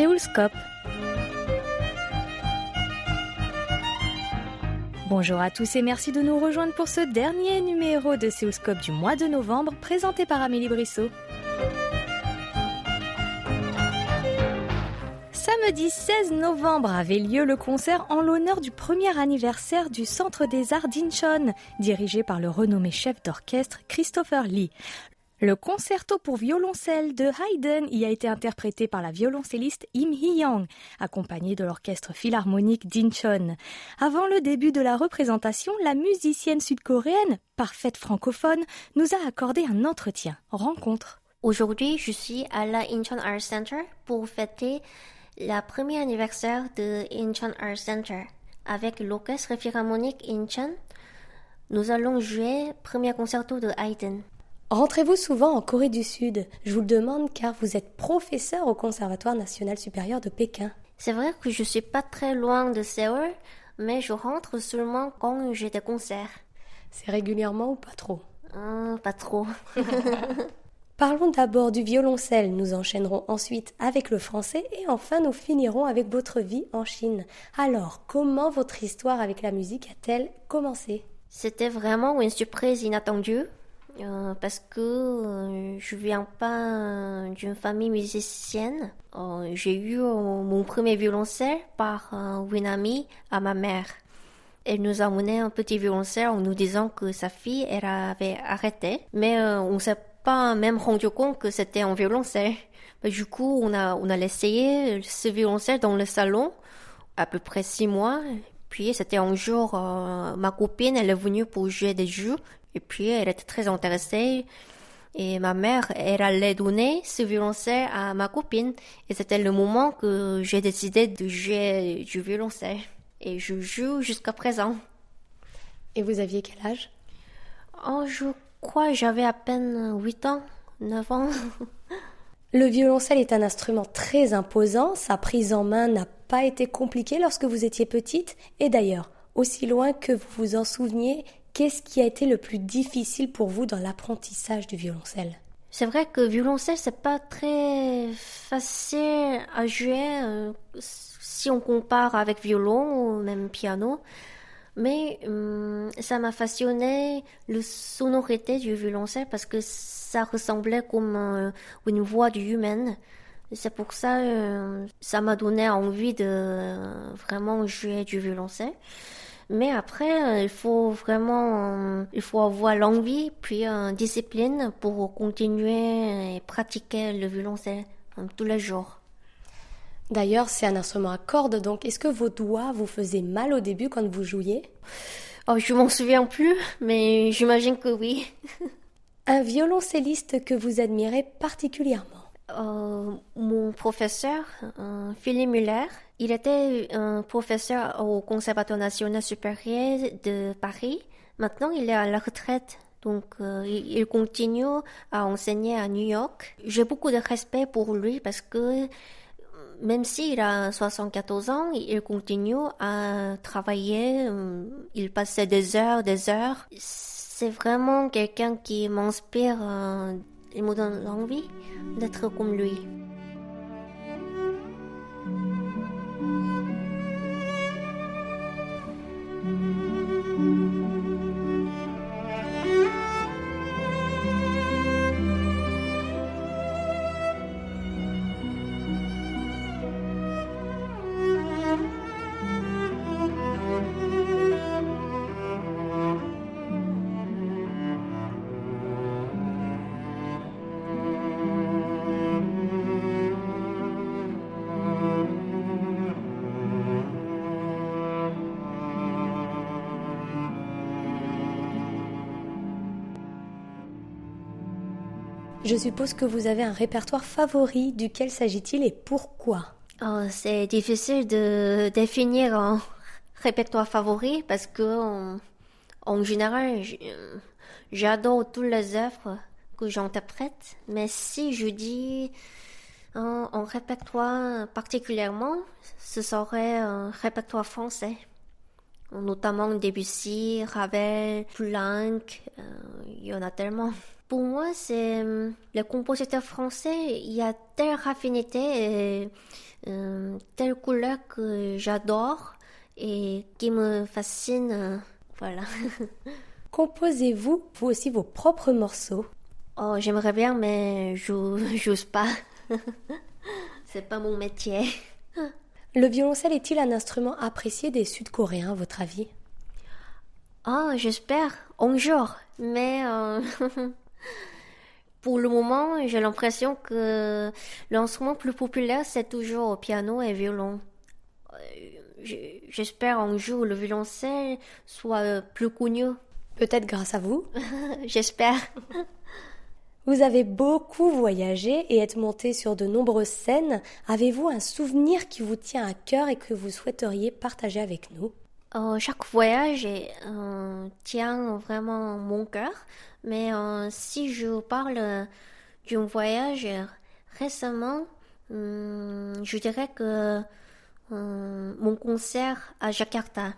Séoulscope. Bonjour à tous et merci de nous rejoindre pour ce dernier numéro de Séoulscope du mois de novembre présenté par Amélie Brissot. Samedi 16 novembre avait lieu le concert en l'honneur du premier anniversaire du Centre des Arts d'Incheon, dirigé par le renommé chef d'orchestre Christopher Lee. Le concerto pour violoncelle de Haydn y a été interprété par la violoncelliste Im Hee-young, accompagnée de l'orchestre philharmonique d'Incheon. Avant le début de la représentation, la musicienne sud-coréenne, parfaite francophone, nous a accordé un entretien, rencontre. Aujourd'hui, je suis à la Incheon Art Center pour fêter le premier anniversaire de Incheon Art Center. Avec l'orchestre philharmonique Incheon, nous allons jouer premier concerto de Haydn. Rentrez-vous souvent en Corée du Sud? Je vous le demande car vous êtes professeur au Conservatoire national supérieur de Pékin. C'est vrai que je suis pas très loin de Séoul, mais je rentre seulement quand j'ai des concerts. C'est régulièrement ou pas trop? Euh, Pas trop. Parlons d'abord du violoncelle, nous enchaînerons ensuite avec le français et enfin nous finirons avec votre vie en Chine. Alors, comment votre histoire avec la musique a-t-elle commencé? C'était vraiment une surprise inattendue. Euh, parce que euh, je viens pas d'une famille musicienne. Euh, j'ai eu mon premier violoncelle par une amie à ma mère. Elle nous a mené un petit violoncelle en nous disant que sa fille elle avait arrêté, mais on s'est pas même rendu compte que c'était un violoncelle. du coup, on a on a essayé ce violoncelle dans le salon à peu près six mois. Puis c'était un jour, ma copine, elle est venue pour jouer des jeux. Et puis, elle était très intéressée. Et ma mère, elle allait donner ce violoncelle à ma copine. Et c'était le moment que j'ai décidé de jouer du violoncelle. Et je joue jusqu'à présent. Et vous aviez quel âge? Oh, je crois j'avais à peine 8 ans, 9 ans. Le violoncelle est un instrument très imposant. Sa prise en main n'a pas été compliquée lorsque vous étiez petite. Et d'ailleurs, aussi loin que vous vous en souveniez, Qu'est-ce qui a été le plus difficile pour vous dans l'apprentissage du violoncelle? C'est vrai que violoncelle c'est pas très facile à jouer euh, si on compare avec violon ou même piano. Mais hum, ça m'a fasciné le sonorité du violoncelle parce que ça ressemblait comme euh, une voix du humaine. C'est pour ça euh, ça m'a donné envie de vraiment jouer du violoncelle. Mais après, euh, il faut vraiment, euh, il faut avoir l'envie, puis une discipline pour continuer et pratiquer le violoncelle euh, tous les jours. D'ailleurs, c'est un instrument à cordes, donc est-ce que vos doigts vous faisaient mal au début quand vous jouiez? Oh, je m'en souviens plus, mais j'imagine que oui. un violoncelliste que vous admirez particulièrement? Euh, mon professeur, euh, Philippe Muller, il était un professeur au Conservatoire national supérieur de Paris. Maintenant, il est à la retraite. Donc, euh, il continue à enseigner à New York. J'ai beaucoup de respect pour lui parce que même s'il a 74 ans, il continue à travailler. Il passait des heures, des heures. C'est vraiment quelqu'un qui m'inspire il me donne l'envie d'être comme lui. Je suppose que vous avez un répertoire favori. Duquel s'agit-il et pourquoi? Oh, C'est difficile de définir un répertoire favori parce que en, général, j'adore toutes les œuvres que j'interprète. Mais si je dis un, un, répertoire particulièrement, ce serait un répertoire français. Notamment Debussy, Ravel, Poulenc, euh, il y en a tellement. Pour moi, c'est euh, le compositeur français, il y a telle raffinité et telle couleur que j'adore et qui me fascine. voilà. Composez-vous, vous aussi, vos propres morceaux? Oh, j'aimerais bien, mais j'ose pas. C'est pas mon métier. Le violoncelle est-il un instrument apprécié des Sud-Coréens, à votre avis? Oh, j'espère, un jour. Mais euh, pour le moment, j'ai l'impression que l'instrument plus populaire, c'est toujours piano et violon. Euh, j'espère un jour le violoncelle soit plus connu. Peut-être grâce à vous J'espère. Vous avez beaucoup voyagé et êtes monté sur de nombreuses scènes. Avez-vous un souvenir qui vous tient à cœur et que vous souhaiteriez partager avec nous? Euh, Chaque voyage euh, tient vraiment mon cœur. Mais euh, si je parle d'un voyage récemment, hum, je dirais que mon concert à Jakarta,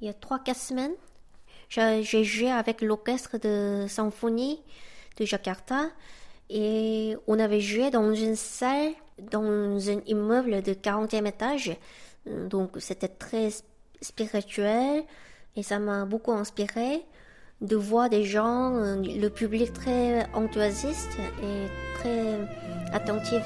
il y a 3-4 semaines, j'ai joué avec l'orchestre de symphonie de Jakarta et on avait joué dans une salle, dans un immeuble de 40e étage. Donc c'était très spirituel et ça m'a beaucoup inspiré de voir des gens, le public très enthousiaste et très attentif.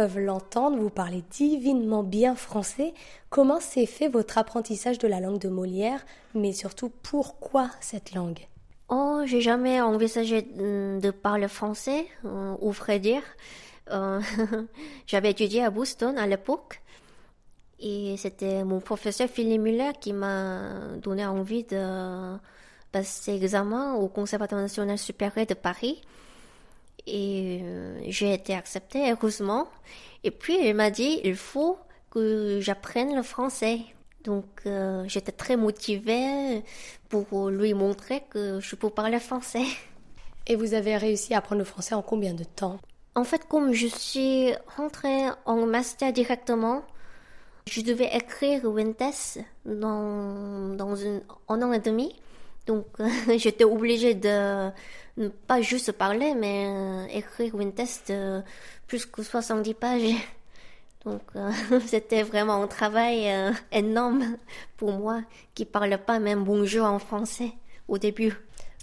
Peuvent l'entendre, vous parlez divinement bien français. Comment s'est fait votre apprentissage de la langue de Molière, mais surtout pourquoi cette langue? Oh, j'ai jamais envisagé de parler français, euh, ou vrai dire. Euh, j'avais étudié à Boston à l'époque. Et c'était mon professeur Philippe Muller qui m'a donné envie de passer l'examen au Conservatoire national supérieur de Paris. Et euh, j'ai été acceptée, heureusement. Et puis, elle m'a dit, il faut que j'apprenne le français. Donc, euh, j'étais très motivée pour lui montrer que je peux parler français. Et vous avez réussi à apprendre le français en combien de temps? En fait, comme je suis rentrée en master directement, je devais écrire Wintess dans, dans une, un an et demi. Donc, j'étais obligée de pas juste parler, mais euh, écrire une test de plus que 70 pages. Donc, euh, c'était vraiment un travail euh, énorme pour moi qui parle pas même bonjour en français au début.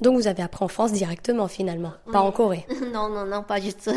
Donc, vous avez appris en France directement finalement, pas en Corée Non, non, non, pas du tout.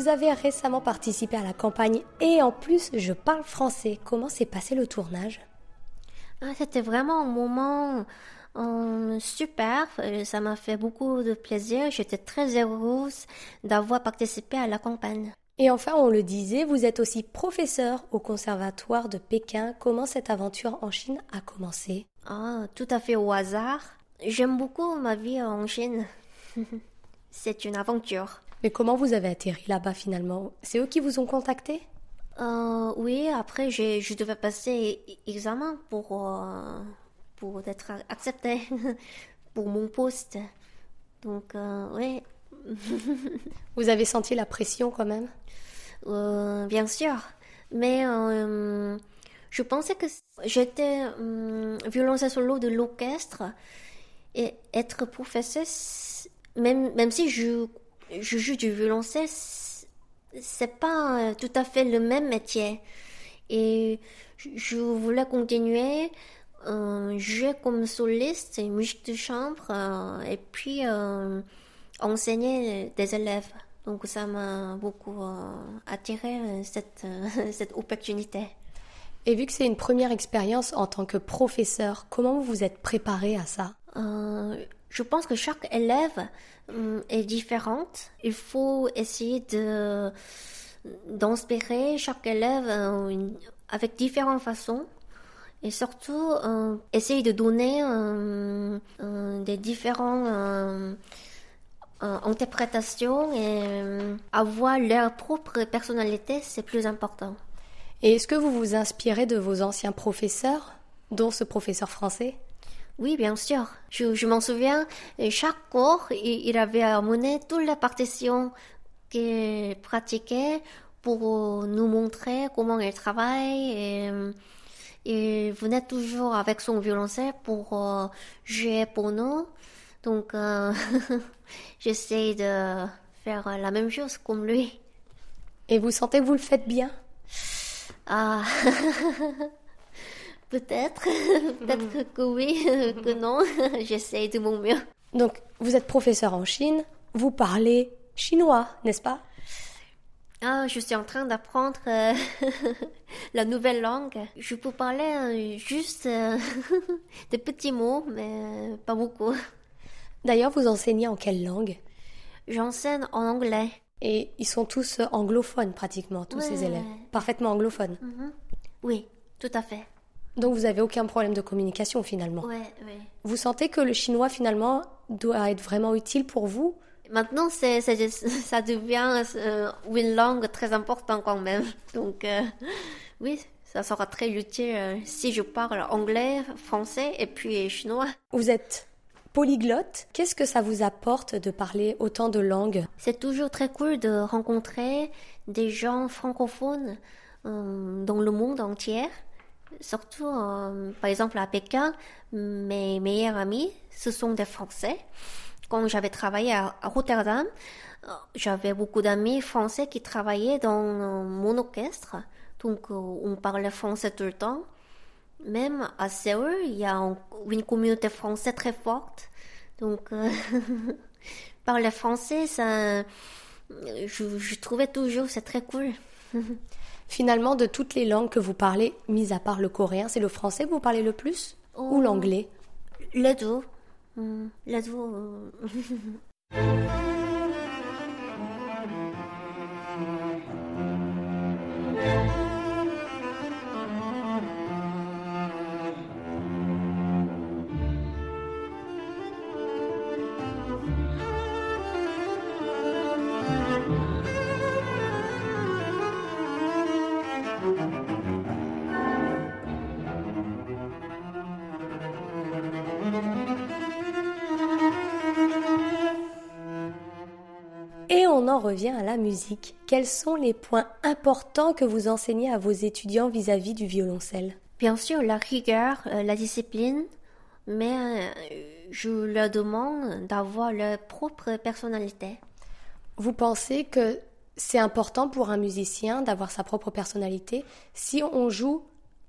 Vous avez récemment participé à la campagne et en plus je parle français. Comment s'est passé le tournage? Ah, C'était vraiment un moment euh, super. Euh, ça m'a fait beaucoup de plaisir. J'étais très heureuse d'avoir participé à la campagne. Et enfin, on le disait, vous êtes aussi professeur au conservatoire de Pékin. Comment cette aventure en Chine a commencé? Ah, tout à fait au hasard. J'aime beaucoup ma vie en Chine. C'est une aventure. Mais comment vous avez atterri là-bas finalement? C'est eux qui vous ont contacté? Euh, Oui, après je devais passer examen pour, euh, pour être accepté pour mon poste. Donc euh, oui. vous avez senti la pression quand même? Bien sûr. Mais je pensais que j'étais violoncelle solo de l'orchestre et être professeur, même, même si je je joue du violoncelle, c'est pas euh, tout à fait le même métier. Et je voulais continuer, euh, jouer comme soliste, musique de chambre, euh, et puis euh, enseigner des élèves. Donc ça m'a beaucoup attiré cette, cette opportunité. Et vu que c'est une première expérience en tant que professeur, comment vous vous êtes préparé à ça? Je pense que chaque élève hum, est différente. Il faut essayer de d'inspirer chaque élève euh, avec différentes façons et surtout euh, essayer de donner euh, des différentes interprétations et avoir leur propre personnalité, c'est plus important. Et est-ce que vous vous inspirez de vos anciens professeurs, dont ce professeur français? Oui, bien sûr. Je, m'en souviens, chaque cours, il, avait amené toutes les partitions qu'il pratiquait pour nous montrer comment il travaille. Et, il venait toujours avec son violoncelle pour euh, jouer pour nous. Donc, euh, j'essaie de faire la même chose comme lui. Et vous sentez que vous le faites bien? Ah Peut-être, peut-être que oui, que non. J'essaie de mon mieux. Donc, vous êtes professeur en Chine, vous parlez chinois, n'est-ce pas? Ah, je suis en train d'apprendre euh, la nouvelle langue. Je peux parler euh, juste euh, des petits mots, mais pas beaucoup. D'ailleurs, vous enseignez en quelle langue? J'enseigne en anglais. Et ils sont tous anglophones pratiquement, tous ces élèves. Parfaitement anglophones. Mhm. Oui, tout à fait. Donc vous n'avez aucun problème de communication finalement. Vous sentez que le chinois finalement doit être vraiment utile pour vous? Maintenant, c'est, ça devient euh, une langue très importante quand même. Donc euh, oui, ça sera très utile euh, si je parle anglais, français et puis chinois. Vous êtes polyglotte. Qu'est-ce que ça vous apporte de parler autant de langues? C'est toujours très cool de rencontrer des gens francophones dans le monde entier surtout euh, par exemple à Pékin, mes meilleurs amis, ce sont des Français. Quand j'avais travaillé à, Rotterdam, euh, j'avais beaucoup d'amis français qui travaillaient dans euh, mon orchestre, donc on parlait français tout le temps. Même à Séoul, il y a une communauté française très forte, donc parler français, ça, je trouvais toujours c'est très cool. Finalement, de toutes les langues que vous parlez, mis à part le coréen, c'est le français que vous parlez le plus Ou oh. l'anglais? Les deux. Les deux. En revient à la musique. Quels sont les points importants que vous enseignez à vos étudiants vis-à-vis du violoncelle? Bien sûr, la rigueur, euh, la discipline, mais euh, je leur demande d'avoir leur propre personnalité. Vous pensez que c'est important pour un musicien d'avoir sa propre personnalité? Si on joue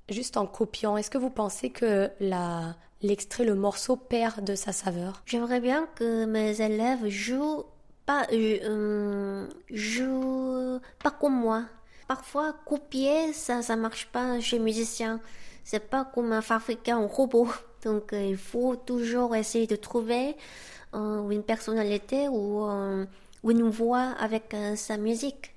juste en copiant Est-ce que vous pensez que la, l'extrait, le morceau perd de sa saveur? J'aimerais bien que mes élèves jouent pas, euh, je, pas comme moi. Parfois, copier, ça, ça marche pas chez musicien. C'est pas comme un fabricant un robot. Donc, euh, il faut toujours essayer de trouver euh, une personnalité ou, une voix avec sa musique.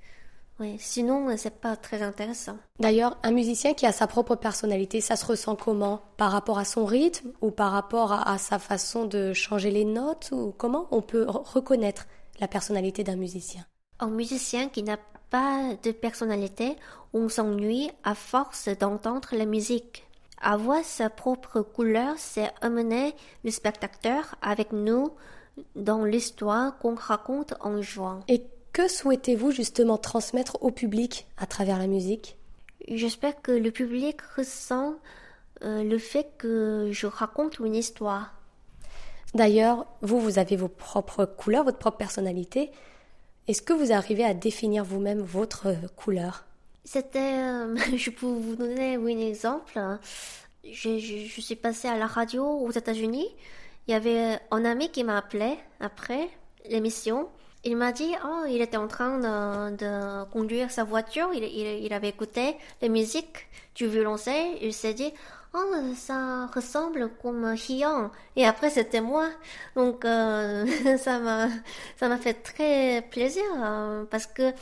Ouais, sinon, c'est pas très intéressant. D'ailleurs, un musicien qui a sa propre personnalité, ça se ressent comment? Par rapport à son rythme ou par rapport à sa façon de changer les notes ou comment on peut reconnaître la personnalité d'un musicien Un musicien qui n'a pas de personnalité, on s'ennuie à force d'entendre la musique. Avoir sa propre couleur, c'est amener le spectateur avec nous dans l'histoire qu'on raconte en jouant. Et que souhaitez-vous justement transmettre au public à travers la musique? J'espère que le public ressent euh, le fait que je raconte une histoire. D'ailleurs, vous, vous avez vos propres couleurs, votre propre personnalité. Est-ce que vous arrivez à définir vous-même votre euh, couleur? C'était, euh, je peux vous donner un exemple. Je, suis passée à la radio aux États-Unis. Il y avait un ami qui m'a appelé après l'émission. Il m'a dit, oh, il était en train de, conduire sa voiture. Il, il, il, avait écouté la musique du violoncelle. Il s'est dit, oh, ça ressemble comme Hyun. Et après, c'était moi. Donc, euh, ça m'a, fait très plaisir euh, parce que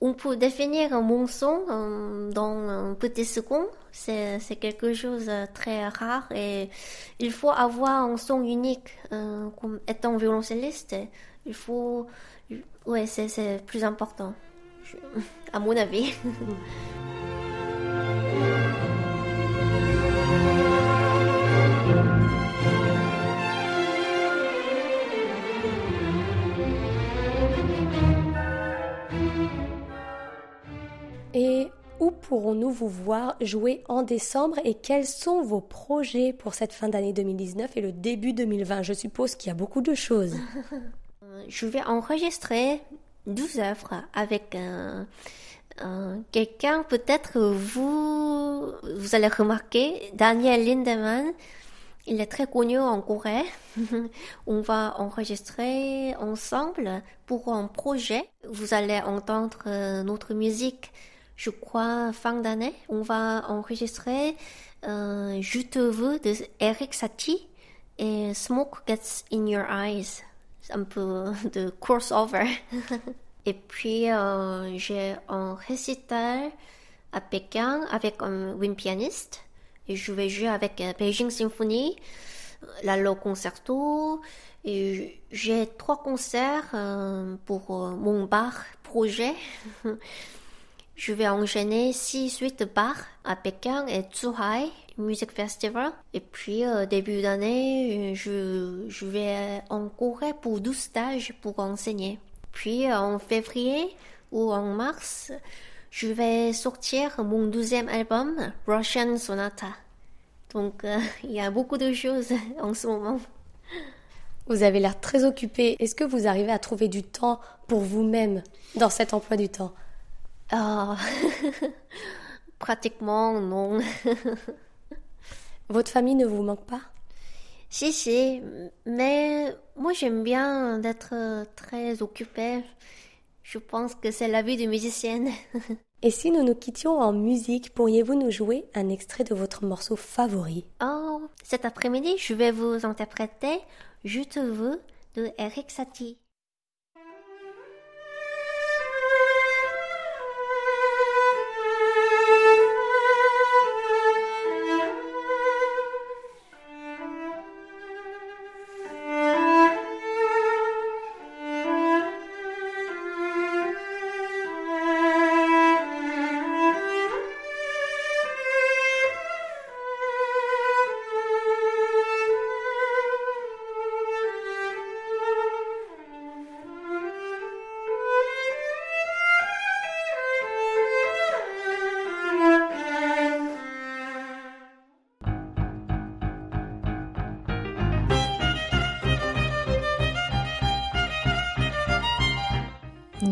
on peut définir mon son euh, dans un petit second. C'est, quelque chose de très rare et il faut avoir un son unique comme étant violoncelliste. Il faut, ouais, c'est plus important, à mon avis. Et où pourrons-nous vous voir jouer en décembre et quels sont vos projets pour cette fin d'année 2019 et le début 2020 Je suppose qu'il y a beaucoup de choses. Je vais enregistrer 12 œuvres avec quelqu'un, peut-être vous, vous allez remarquer, Daniel Lindemann. Il est très connu en Corée. On va enregistrer ensemble pour un projet. Vous allez entendre euh, notre musique je crois, fin d'année, on va enregistrer euh, Je te veux de Eric Satie et Smoke Gets in Your Eyes. Un peu de crossover. et puis, euh, j'ai un récital à Pékin avec un wind pianiste. Et je vais jouer avec euh, Beijing Symphony, la Low Concerto. Et j'ai trois concerts euh, pour euh, mon bar projet. Je vais enchaîner 6-8 bars à Pékin et Zhuhai Music Festival. Et puis, début d'année, je, je vais en Corée pour 12 stages pour enseigner. Puis, en février ou en mars, je vais sortir mon deuxième album, Russian Sonata. Donc, euh, il y a beaucoup de choses en ce moment. Vous avez l'air très occupé. Est-ce que vous arrivez à trouver du temps pour vous-même dans cet emploi du temps? Ah, pratiquement non. Votre famille ne vous manque pas? Si, si, mais moi j'aime bien d'être très occupée. Je pense que c'est la vie de musicienne. Et si nous nous quittions en musique, pourriez-vous nous jouer un extrait de votre morceau favori? Oh, cet après-midi, je vais vous interpréter Je te veux de Eric Satie.